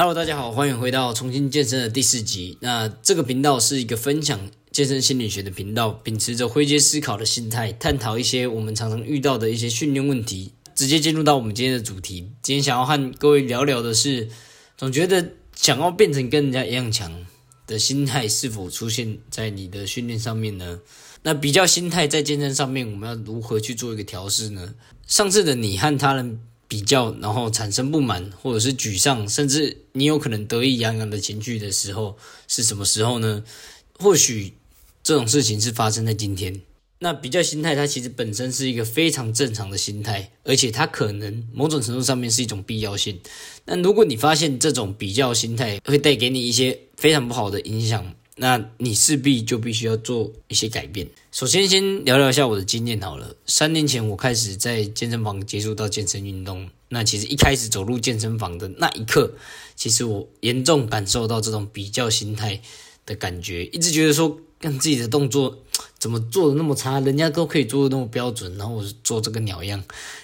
Hello，大家好，欢迎回到重新健身的第四集。那这个频道是一个分享健身心理学的频道，秉持着灰阶思考的心态，探讨一些我们常常遇到的一些训练问题。直接进入到我们今天的主题，今天想要和各位聊聊的是，总觉得想要变成跟人家一样强的心态是否出现在你的训练上面呢？那比较心态在健身上面，我们要如何去做一个调试呢？上次的你和他人比较，然后产生不满或者是沮丧，甚至你有可能得意洋洋的情绪的时候，是什么时候呢？或许这种事情是发生在今天。那比较心态，它其实本身是一个非常正常的心态，而且它可能某种程度上面是一种必要性。那如果你发现这种比较心态会带给你一些非常不好的影响，那你势必就必须要做一些改变。首先，先聊聊一下我的经验好了。三年前我开始在健身房接触到健身运动，那其实一开始走入健身房的那一刻，其实我严重感受到这种比较心态的感觉，一直觉得说。跟自己的动作怎么做的那么差，人家都可以做的那么标准，然后我做这个鸟样。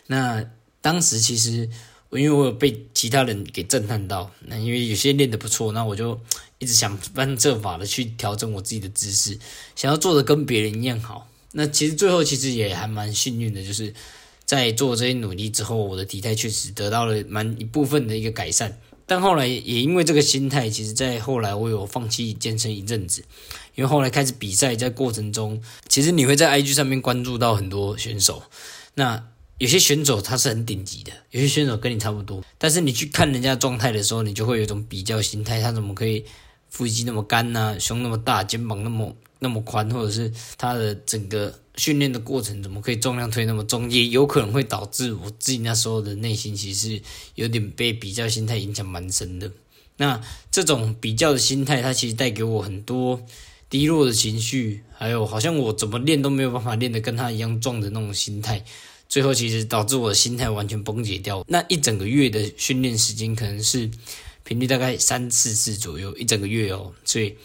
那当时其实因为我有被其他人给震撼到，那因为有些练得不错，那我就一直想方设法的去调整我自己的姿势，想要做的跟别人一样好。那其实最后其实也还蛮幸运的，就是在做这些努力之后，我的体态确实得到了蛮一部分的一个改善。但后来也因为这个心态，其实在后来我有放弃健身一阵子，因为后来开始比赛，在过程中，其实你会在 IG 上面关注到很多选手，那有些选手他是很顶级的，有些选手跟你差不多，但是你去看人家状态的时候，你就会有一种比较心态，他怎么可以腹肌那么干呢？胸那么大，肩膀那么那么宽，或者是他的整个。训练的过程怎么可以重量推那么重？也有可能会导致我自己那时候的内心其实有点被比较心态影响蛮深的。那这种比较的心态，它其实带给我很多低落的情绪，还有好像我怎么练都没有办法练得跟他一样壮的那种心态。最后其实导致我的心态完全崩解掉。那一整个月的训练时间可能是频率大概三四次左右，一整个月哦，所以。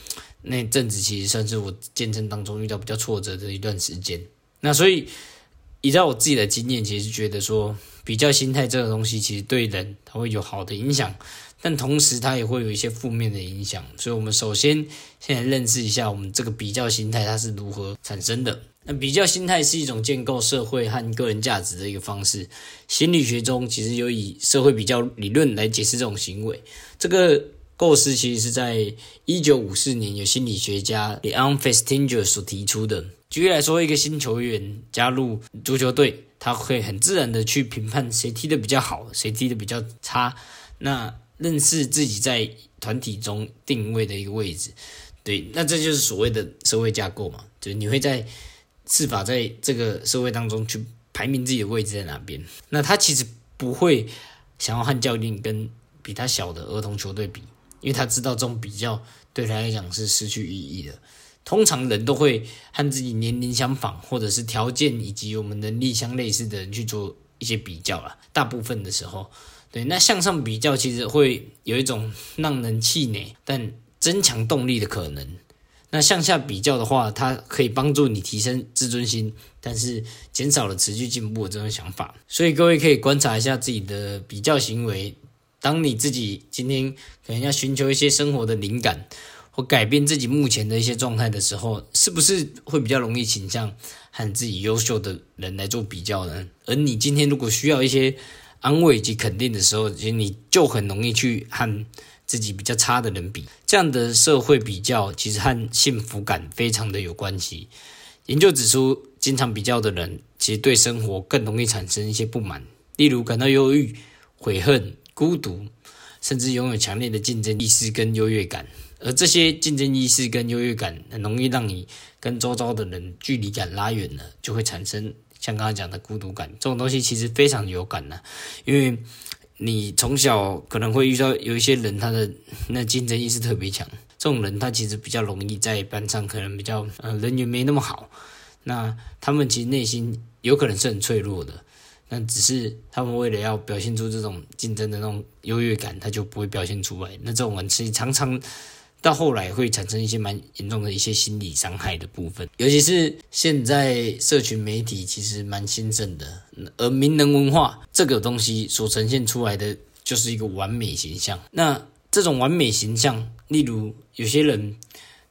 那阵子其实算是我健身当中遇到比较挫折的一段时间。那所以依照我自己的经验，其实觉得说比较心态这种东西，其实对人它会有好的影响，但同时它也会有一些负面的影响。所以我们首先先来认识一下我们这个比较心态它是如何产生的。那比较心态是一种建构社会和个人价值的一个方式。心理学中其实有以社会比较理论来解释这种行为。这个。构思其实是在一九五四年由心理学家 Leon Festinger 所提出的。举例来说，一个新球员加入足球队，他会很自然的去评判谁踢得比较好，谁踢得比较差。那认识自己在团体中定位的一个位置，对，那这就是所谓的社会架构嘛，就是你会在设法在这个社会当中去排名自己的位置在哪边。那他其实不会想要和教练跟比他小的儿童球队比。因为他知道这种比较对他来讲是失去意义的。通常人都会和自己年龄相仿，或者是条件以及我们能力相类似的人去做一些比较了。大部分的时候，对那向上比较其实会有一种让人气馁，但增强动力的可能。那向下比较的话，它可以帮助你提升自尊心，但是减少了持续进步的这种想法。所以各位可以观察一下自己的比较行为。当你自己今天可能要寻求一些生活的灵感，或改变自己目前的一些状态的时候，是不是会比较容易倾向和自己优秀的人来做比较呢？而你今天如果需要一些安慰及肯定的时候，其实你就很容易去和自己比较差的人比。这样的社会比较其实和幸福感非常的有关系。研究指出，经常比较的人，其实对生活更容易产生一些不满，例如感到忧郁、悔恨。孤独，甚至拥有强烈的竞争意识跟优越感，而这些竞争意识跟优越感很容易让你跟周遭的人距离感拉远了，就会产生像刚刚讲的孤独感。这种东西其实非常有感的，因为你从小可能会遇到有一些人，他的那竞争意识特别强，这种人他其实比较容易在班上可能比较呃人缘没那么好，那他们其实内心有可能是很脆弱的。但只是他们为了要表现出这种竞争的那种优越感，他就不会表现出来。那这种人其实常常到后来会产生一些蛮严重的一些心理伤害的部分。尤其是现在社群媒体其实蛮兴盛的，而名人文化这个东西所呈现出来的就是一个完美形象。那这种完美形象，例如有些人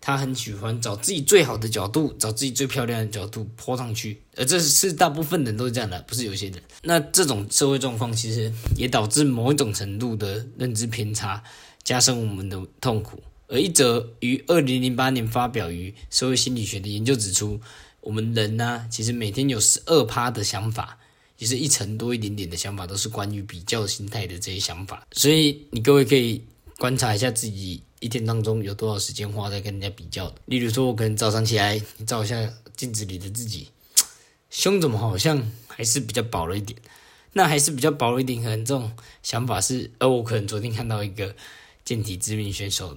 他很喜欢找自己最好的角度，找自己最漂亮的角度泼上去，而这是大部分人都是这样的，不是有些人。那这种社会状况其实也导致某一种程度的认知偏差，加深我们的痛苦。而一则于二零零八年发表于社会心理学的研究指出，我们人呢，其实每天有十二趴的想法，也是一成多一点点的想法，都是关于比较心态的这些想法。所以你各位可以观察一下自己一天当中有多少时间花在跟人家比较。例如说，我可能早上起来，照一下镜子里的自己，胸怎么好像还是比较薄了一点？那还是比较薄了一点，可能这种想法是，而我可能昨天看到一个健体知名选手。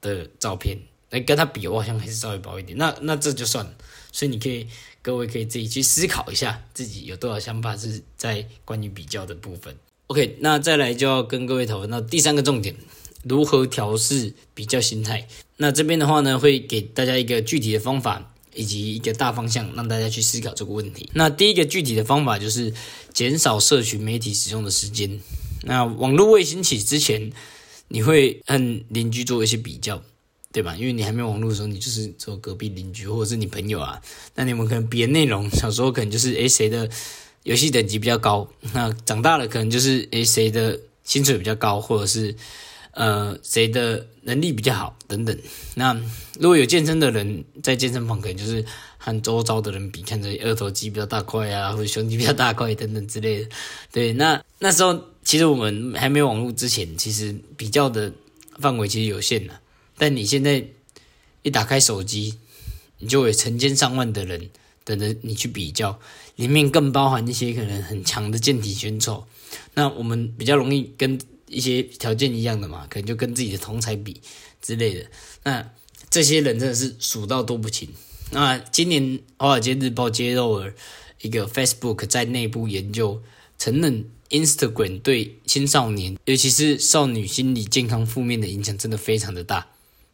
的照片那跟他比，我好像还是稍微薄一点。那那这就算了。所以你可以，各位可以自己去思考一下，自己有多少想法是在关于比较的部分。OK，那再来就要跟各位讨论到第三个重点，如何调试比较心态。那这边的话呢，会给大家一个具体的方法以及一个大方向，让大家去思考这个问题。那第一个具体的方法就是减少社群媒体使用的时间。那网络未兴起之前。你会和邻居做一些比较，对吧？因为你还没有网络的时候，你就是做隔壁邻居或者是你朋友啊。那你们可能比的内容，小时候可能就是诶谁的游戏等级比较高，那长大了可能就是诶谁的薪水比较高，或者是呃谁的能力比较好等等。那如果有健身的人在健身房，可能就是和周遭的人比，看着二头肌比较大块啊，或者胸肌比较大块等等之类的。对，那 那时候。其实我们还没有网络之前，其实比较的范围其实有限的。但你现在一打开手机，你就有成千上万的人等着你去比较，里面更包含一些可能很强的健体选手。那我们比较容易跟一些条件一样的嘛，可能就跟自己的同才比之类的。那这些人真的是数到都不清。那今年《华尔街日报》揭露了一个 Facebook 在内部研究承认。Instagram 对青少年，尤其是少女心理健康负面的影响真的非常的大。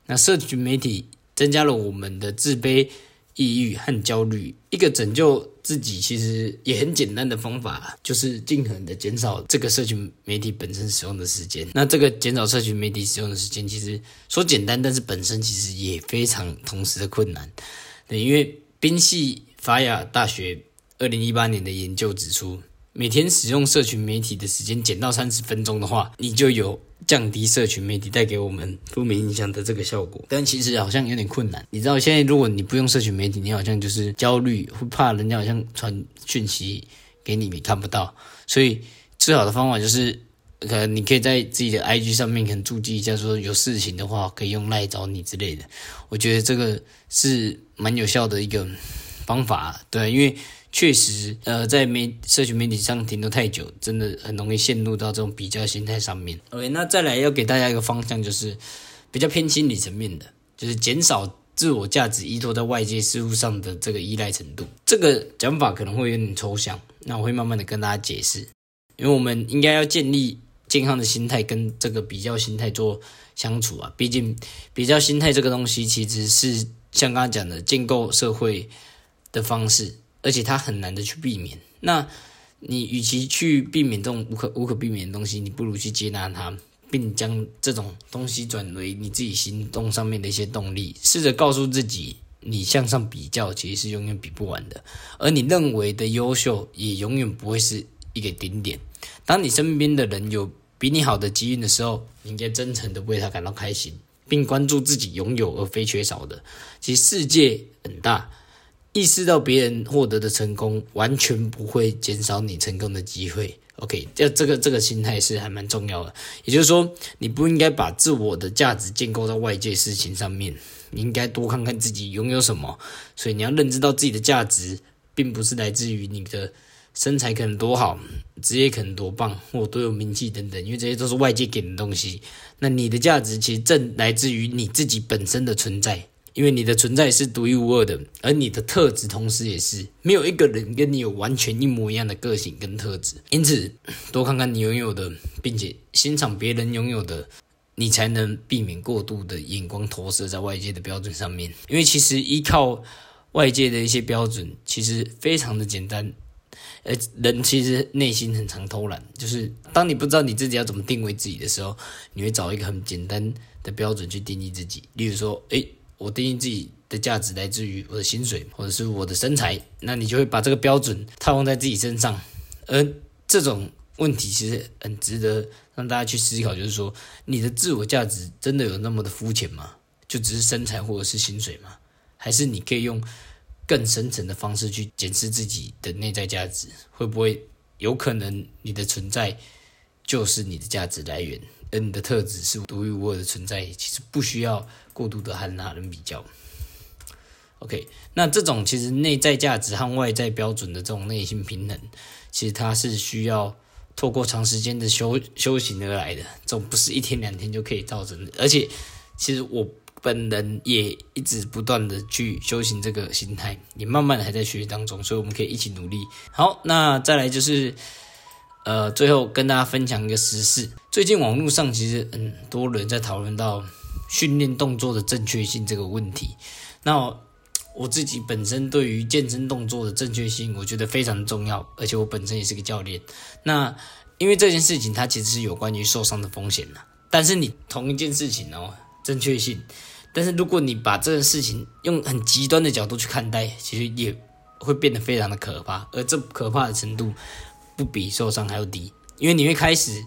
那社群媒体增加了我们的自卑、抑郁和焦虑。一个拯救自己其实也很简单的方法，就是尽可能的减少这个社群媒体本身使用的时间。那这个减少社群媒体使用的时间，其实说简单，但是本身其实也非常同时的困难。对，因为宾夕法亚大学二零一八年的研究指出。每天使用社群媒体的时间减到三十分钟的话，你就有降低社群媒体带给我们负面影响的这个效果。但其实好像有点困难。你知道，现在如果你不用社群媒体，你好像就是焦虑，会怕人家好像传讯息给你，你看不到。所以最好的方法就是，可能你可以在自己的 IG 上面可能注记一下，说有事情的话可以用赖找你之类的。我觉得这个是蛮有效的一个方法，对，因为。确实，呃，在媒社群媒体上停留太久，真的很容易陷入到这种比较心态上面。OK，那再来要给大家一个方向，就是比较偏心理层面的，就是减少自我价值依托在外界事物上的这个依赖程度。这个讲法可能会有点抽象，那我会慢慢的跟大家解释。因为我们应该要建立健康的心态，跟这个比较心态做相处啊。毕竟比较心态这个东西，其实是像刚刚讲的建构社会的方式。而且它很难的去避免。那你与其去避免这种无可无可避免的东西，你不如去接纳它，并将这种东西转为你自己行动上面的一些动力。试着告诉自己，你向上比较其实是永远比不完的，而你认为的优秀也永远不会是一个顶点。当你身边的人有比你好的机遇的时候，你应该真诚的为他感到开心，并关注自己拥有而非缺少的。其实世界很大。意识到别人获得的成功，完全不会减少你成功的机会。OK，这这个这个心态是还蛮重要的。也就是说，你不应该把自我的价值建构在外界事情上面，你应该多看看自己拥有什么。所以你要认知到自己的价值，并不是来自于你的身材可能多好，职业可能多棒，或多有名气等等，因为这些都是外界给的东西。那你的价值其实正来自于你自己本身的存在。因为你的存在是独一无二的，而你的特质同时也是没有一个人跟你有完全一模一样的个性跟特质。因此，多看看你拥有的，并且欣赏别人拥有的，你才能避免过度的眼光投射在外界的标准上面。因为其实依靠外界的一些标准，其实非常的简单。呃，人其实内心很常偷懒，就是当你不知道你自己要怎么定位自己的时候，你会找一个很简单的标准去定义自己。例如说，诶，我定义自己的价值来自于我的薪水或者是我的身材，那你就会把这个标准套用在自己身上。而这种问题其实很值得让大家去思考，就是说，你的自我价值真的有那么的肤浅吗？就只是身材或者是薪水吗？还是你可以用？更深层的方式去检视自己的内在价值，会不会有可能你的存在就是你的价值来源，而你的特质是独一无二的存在？其实不需要过度的和他人比较。OK，那这种其实内在价值和外在标准的这种内心平衡，其实它是需要透过长时间的修修行而来的，这种不是一天两天就可以造成的。而且，其实我。本人也一直不断的去修行这个心态，也慢慢的还在学习当中，所以我们可以一起努力。好，那再来就是，呃，最后跟大家分享一个实事。最近网络上其实很多人在讨论到训练动作的正确性这个问题。那我自己本身对于健身动作的正确性，我觉得非常重要，而且我本身也是个教练。那因为这件事情它其实是有关于受伤的风险的，但是你同一件事情哦，正确性。但是如果你把这件事情用很极端的角度去看待，其实也会变得非常的可怕，而这可怕的程度不比受伤还要低，因为你会开始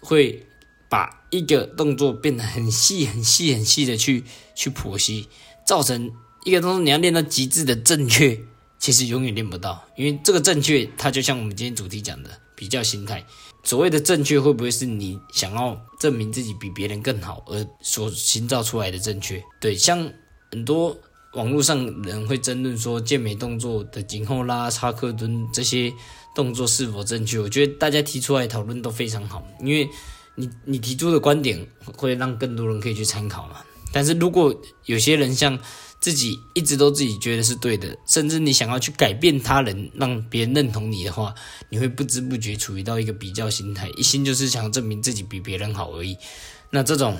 会把一个动作变得很细、很细、很细的去去剖析，造成一个动作你要练到极致的正确，其实永远练不到，因为这个正确它就像我们今天主题讲的比较心态。所谓的正确，会不会是你想要证明自己比别人更好而所营造出来的正确？对，像很多网络上人会争论说健美动作的颈后拉、插克蹲这些动作是否正确？我觉得大家提出来讨论都非常好，因为你你提出的观点会让更多人可以去参考嘛。但是如果有些人像自己一直都自己觉得是对的，甚至你想要去改变他人，让别人认同你的话，你会不知不觉处于到一个比较心态，一心就是想证明自己比别人好而已。那这种，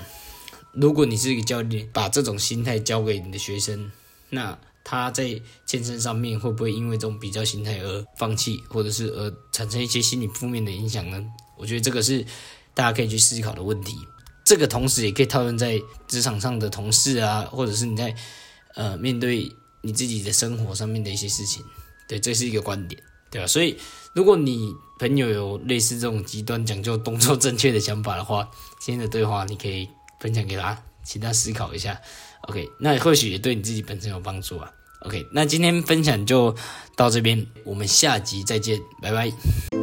如果你是一个教练，把这种心态教给你的学生，那他在健身上面会不会因为这种比较心态而放弃，或者是而产生一些心理负面的影响呢？我觉得这个是大家可以去思考的问题。这个同时也可以套用在职场上的同事啊，或者是你在。呃，面对你自己的生活上面的一些事情，对，这是一个观点，对吧？所以，如果你朋友有类似这种极端讲究动作正确的想法的话，今天的对话你可以分享给他，请他思考一下。OK，那或许也对你自己本身有帮助啊。OK，那今天分享就到这边，我们下集再见，拜拜。